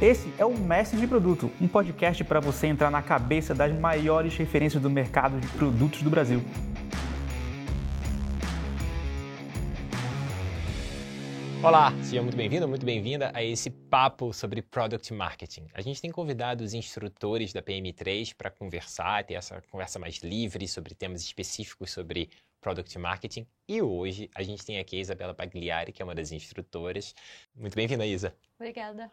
Esse é o Mestre de Produto, um podcast para você entrar na cabeça das maiores referências do mercado de produtos do Brasil. Olá, seja muito bem-vindo, muito bem-vinda a esse papo sobre Product Marketing. A gente tem convidado os instrutores da PM3 para conversar, ter essa conversa mais livre sobre temas específicos sobre Product Marketing. E hoje a gente tem aqui a Isabela Pagliari, que é uma das instrutoras. Muito bem-vinda, Isa. Obrigada.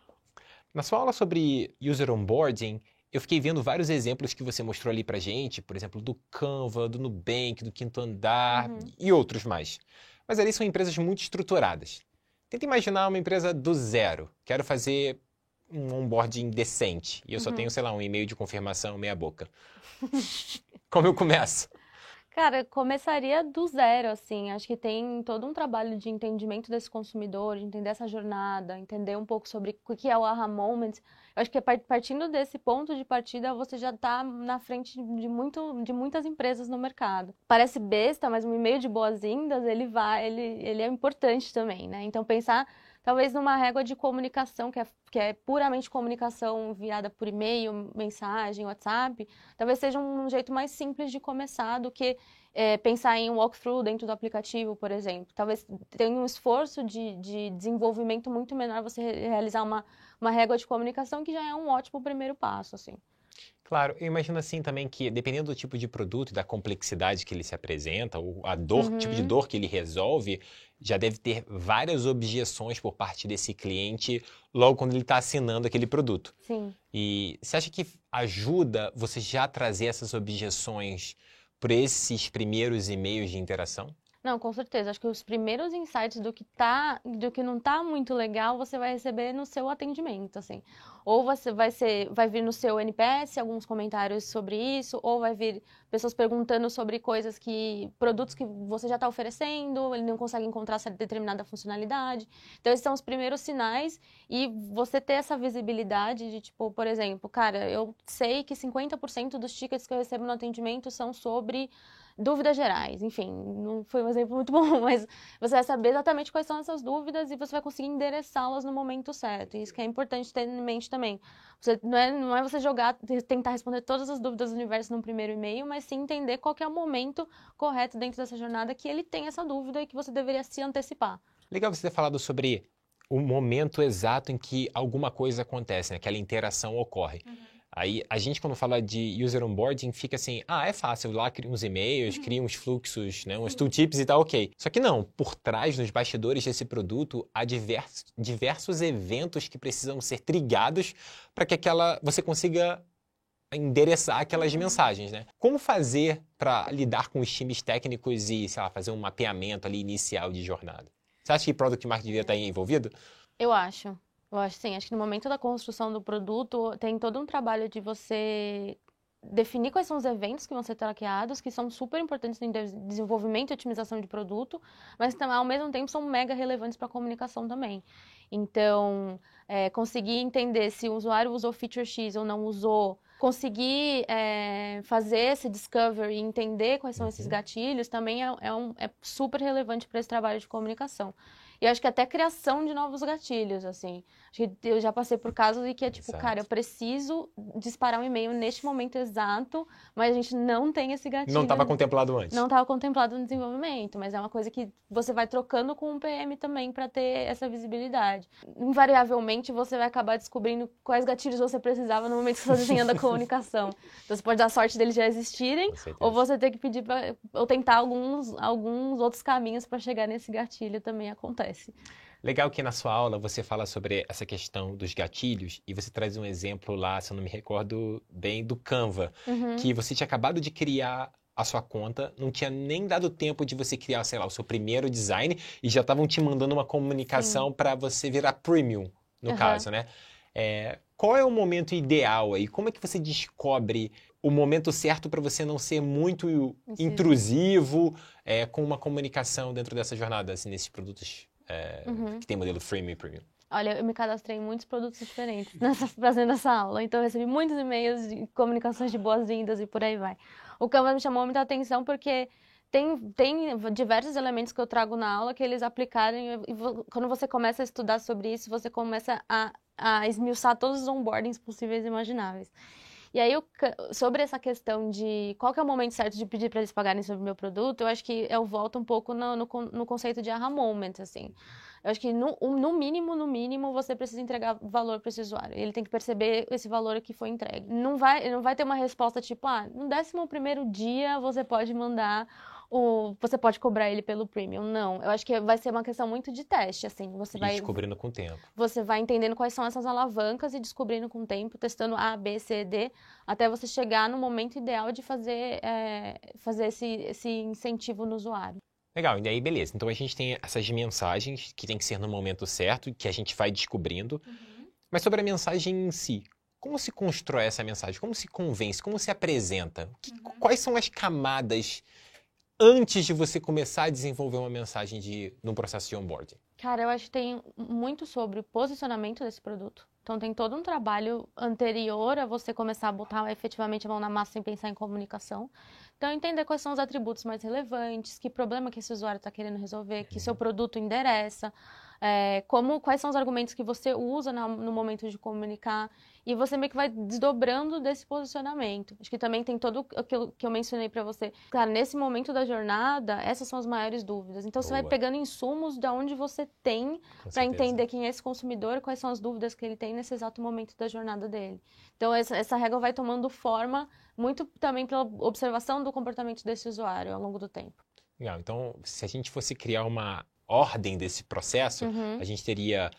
Na sua aula sobre User Onboarding, eu fiquei vendo vários exemplos que você mostrou ali pra gente, por exemplo, do Canva, do Nubank, do Quinto Andar uhum. e outros mais. Mas ali são empresas muito estruturadas. Tenta imaginar uma empresa do zero. Quero fazer um onboarding decente. E eu só uhum. tenho, sei lá, um e-mail de confirmação meia boca. Como eu começo? Cara, começaria do zero, assim. Acho que tem todo um trabalho de entendimento desse consumidor, de entender essa jornada, entender um pouco sobre o que é o aha moment. Eu acho que partindo desse ponto de partida, você já está na frente de, muito, de muitas empresas no mercado. Parece besta, mas um e-mail de boas-vindas, ele vai, ele, ele é importante também, né? Então, pensar talvez numa régua de comunicação, que é, que é puramente comunicação enviada por e-mail, mensagem, WhatsApp, talvez seja um jeito mais simples de começar do que é, pensar em um walkthrough dentro do aplicativo, por exemplo. Talvez tenha um esforço de, de desenvolvimento muito menor você realizar uma, uma régua de comunicação, que já é um ótimo primeiro passo, assim. Claro, eu imagino assim também que, dependendo do tipo de produto e da complexidade que ele se apresenta, ou a dor, uhum. tipo de uhum. dor que ele resolve, já deve ter várias objeções por parte desse cliente logo quando ele está assinando aquele produto. Sim. E você acha que ajuda você já trazer essas objeções por esses primeiros e-mails de interação? Não, com certeza. Acho que os primeiros insights do que tá, do que não tá muito legal, você vai receber no seu atendimento, assim. Ou você vai ser, vai vir no seu NPS alguns comentários sobre isso, ou vai vir pessoas perguntando sobre coisas que produtos que você já está oferecendo, ele não consegue encontrar essa determinada funcionalidade. Então esses são os primeiros sinais e você ter essa visibilidade de tipo, por exemplo, cara, eu sei que 50% dos tickets que eu recebo no atendimento são sobre dúvidas gerais. Enfim, não foi um exemplo muito bom, mas você vai saber exatamente quais são essas dúvidas e você vai conseguir endereçá-las no momento certo. E isso que é importante ter em mente também. Você, não, é, não é você jogar, tentar responder todas as dúvidas do universo no primeiro e-mail, mas sim entender qual é o momento correto dentro dessa jornada que ele tem essa dúvida e que você deveria se antecipar. Legal você ter falado sobre o momento exato em que alguma coisa acontece, né? aquela interação ocorre. Uhum. Aí a gente, quando fala de user onboarding, fica assim: ah, é fácil, lá cria uns e-mails, uhum. cria uns fluxos, né, uns tooltips e tal, ok. Só que não, por trás, nos bastidores desse produto, há diversos, diversos eventos que precisam ser trigados para que aquela você consiga endereçar aquelas uhum. mensagens, né? Como fazer para lidar com os times técnicos e, sei lá, fazer um mapeamento ali inicial de jornada? Você acha que Product Marketing devia estar envolvido? Eu acho. Eu acho sim, acho que no momento da construção do produto tem todo um trabalho de você definir quais são os eventos que vão ser traqueados, que são super importantes no desenvolvimento e otimização de produto, mas também, ao mesmo tempo são mega relevantes para a comunicação também. Então, é, conseguir entender se o usuário usou feature X ou não usou, conseguir é, fazer esse discovery e entender quais são esses uhum. gatilhos também é, é, um, é super relevante para esse trabalho de comunicação. E acho que até criação de novos gatilhos, assim. Acho que eu já passei por casos em que é tipo, Exato. cara, eu preciso disparar um e-mail neste momento exato, mas a gente não tem esse gatilho. Não estava contemplado antes. Não estava contemplado no desenvolvimento, mas é uma coisa que você vai trocando com o PM também para ter essa visibilidade. Invariavelmente você vai acabar descobrindo quais gatilhos você precisava no momento que você está desenhando a comunicação. Então você pode dar sorte deles já existirem, ou você ter que pedir para ou tentar alguns alguns outros caminhos para chegar nesse gatilho também acontece. Legal que na sua aula você fala sobre essa questão dos gatilhos e você traz um exemplo lá, se eu não me recordo bem, do Canva, uhum. que você tinha acabado de criar a sua conta, não tinha nem dado tempo de você criar, sei lá, o seu primeiro design e já estavam te mandando uma comunicação para você virar premium, no uhum. caso, né? É, qual é o momento ideal aí? Como é que você descobre o momento certo para você não ser muito intrusivo é, com uma comunicação dentro dessa jornada, assim, nesses produtos é, uhum. que tem modelo freemium e premium? Olha, eu me cadastrei em muitos produtos diferentes nessa, fazendo essa aula, então eu recebi muitos e-mails de comunicações de boas-vindas e por aí vai. O Canva me chamou muita atenção porque tem, tem diversos elementos que eu trago na aula que eles aplicarem. E quando você começa a estudar sobre isso, você começa a, a esmiuçar todos os onboardings possíveis e imagináveis. E aí, eu, sobre essa questão de qual que é o momento certo de pedir para eles pagarem sobre o meu produto, eu acho que eu volto um pouco no, no, no conceito de aha moment, assim. Eu acho que no, no mínimo, no mínimo, você precisa entregar valor para esse usuário. Ele tem que perceber esse valor que foi entregue. Não vai, não vai ter uma resposta tipo, ah, no décimo primeiro dia você pode mandar o, você pode cobrar ele pelo premium. Não, eu acho que vai ser uma questão muito de teste, assim. Você e vai descobrindo com o tempo. Você vai entendendo quais são essas alavancas e descobrindo com o tempo, testando A, B, C, D, até você chegar no momento ideal de fazer, é, fazer esse, esse incentivo no usuário. Legal, e aí beleza. Então a gente tem essas mensagens que tem que ser no momento certo, que a gente vai descobrindo. Uhum. Mas sobre a mensagem em si, como se constrói essa mensagem? Como se convence? Como se apresenta? Que, uhum. Quais são as camadas antes de você começar a desenvolver uma mensagem de, no processo de onboarding? Cara, eu acho que tem muito sobre o posicionamento desse produto. Então tem todo um trabalho anterior a você começar a botar efetivamente a mão na massa sem pensar em comunicação. Então entender quais são os atributos mais relevantes, que problema que esse usuário está querendo resolver, que seu uhum. produto endereça, é, como, quais são os argumentos que você usa na, no momento de comunicar, e você meio que vai desdobrando desse posicionamento. Acho que também tem todo aquilo que eu mencionei para você. Cara, nesse momento da jornada, essas são as maiores dúvidas. Então Boa. você vai pegando insumos de onde você tem para entender quem é esse consumidor, quais são as dúvidas que ele tem nesse exato momento da jornada dele. Então essa, essa regra vai tomando forma muito também pela observação do comportamento desse usuário ao longo do tempo. Legal. Então, se a gente fosse criar uma ordem desse processo, uhum. a gente teria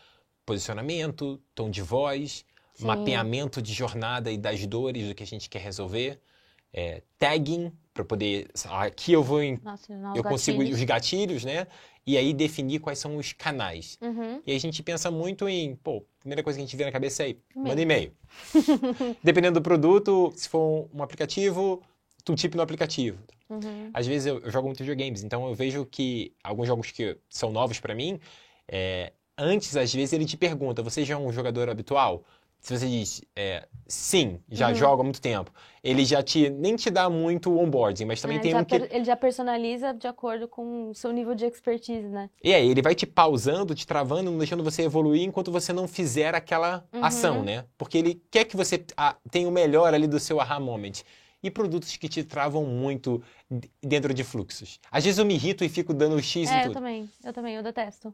posicionamento, tom de voz, Sim. mapeamento de jornada e das dores do que a gente quer resolver, é, tagging para poder aqui eu vou em, Nossa, eu consigo os gatilhos, né? E aí definir quais são os canais. Uhum. E aí a gente pensa muito em, pô, primeira coisa que a gente vê na cabeça é, manda e-mail. Dependendo do produto, se for um aplicativo, tipo no aplicativo. Uhum. Às vezes eu, eu, jogo muito videogames, então eu vejo que alguns jogos que são novos para mim, é, antes às vezes ele te pergunta, você já é um jogador habitual? se você diz é, sim, já uhum. joga há muito tempo, ele já te nem te dá muito onboarding, mas também é, tem um que... Ele já personaliza de acordo com o seu nível de expertise, né? E aí, ele vai te pausando, te travando, não deixando você evoluir enquanto você não fizer aquela uhum. ação, né? Porque ele quer que você ah, tenha o melhor ali do seu aha moment e produtos que te travam muito dentro de fluxos. Às vezes eu me irrito e fico dando X é, em tudo. eu também, eu também, eu detesto.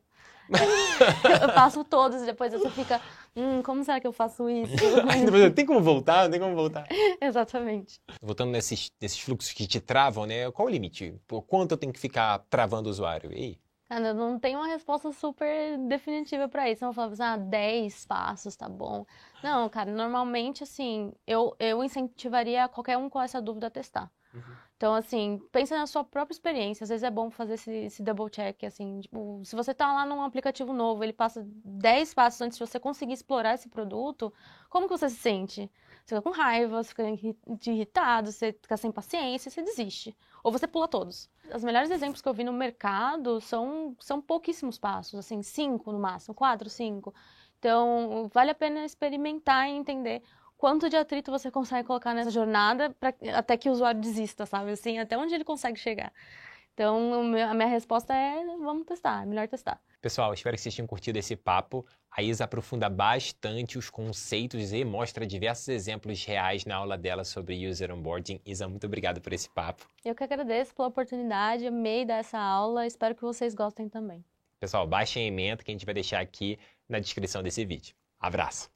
eu faço todos e depois você fica, hum, como será que eu faço isso? tem como voltar? Tem como voltar? Exatamente. Voltando nesses, nesses fluxos que te travam, né? Qual o limite? Por quanto eu tenho que ficar travando o usuário? E Eu não tenho uma resposta super definitiva para isso. Eu vou falar, assim, ah, 10 passos, tá bom. Não, cara, normalmente, assim, eu, eu incentivaria qualquer um com essa dúvida a testar. Uhum. Então, assim, pensa na sua própria experiência. Às vezes é bom fazer esse, esse double check, assim. Tipo, se você tá lá num aplicativo novo, ele passa 10 passos antes de você conseguir explorar esse produto, como que você se sente? Você fica com raiva, você fica irritado, você fica sem paciência, você desiste. Ou você pula todos. Os melhores exemplos que eu vi no mercado são, são pouquíssimos passos, assim, cinco no máximo, quatro, cinco. Então, vale a pena experimentar e entender quanto de atrito você consegue colocar nessa jornada pra, até que o usuário desista, sabe? Assim, até onde ele consegue chegar. Então, a minha resposta é: vamos testar, é melhor testar. Pessoal, espero que vocês tenham curtido esse papo. A Isa aprofunda bastante os conceitos e mostra diversos exemplos reais na aula dela sobre user onboarding. Isa, muito obrigado por esse papo. Eu que agradeço pela oportunidade, amei dar essa aula, espero que vocês gostem também. Pessoal, baixem a emenda que a gente vai deixar aqui na descrição desse vídeo. Abraço!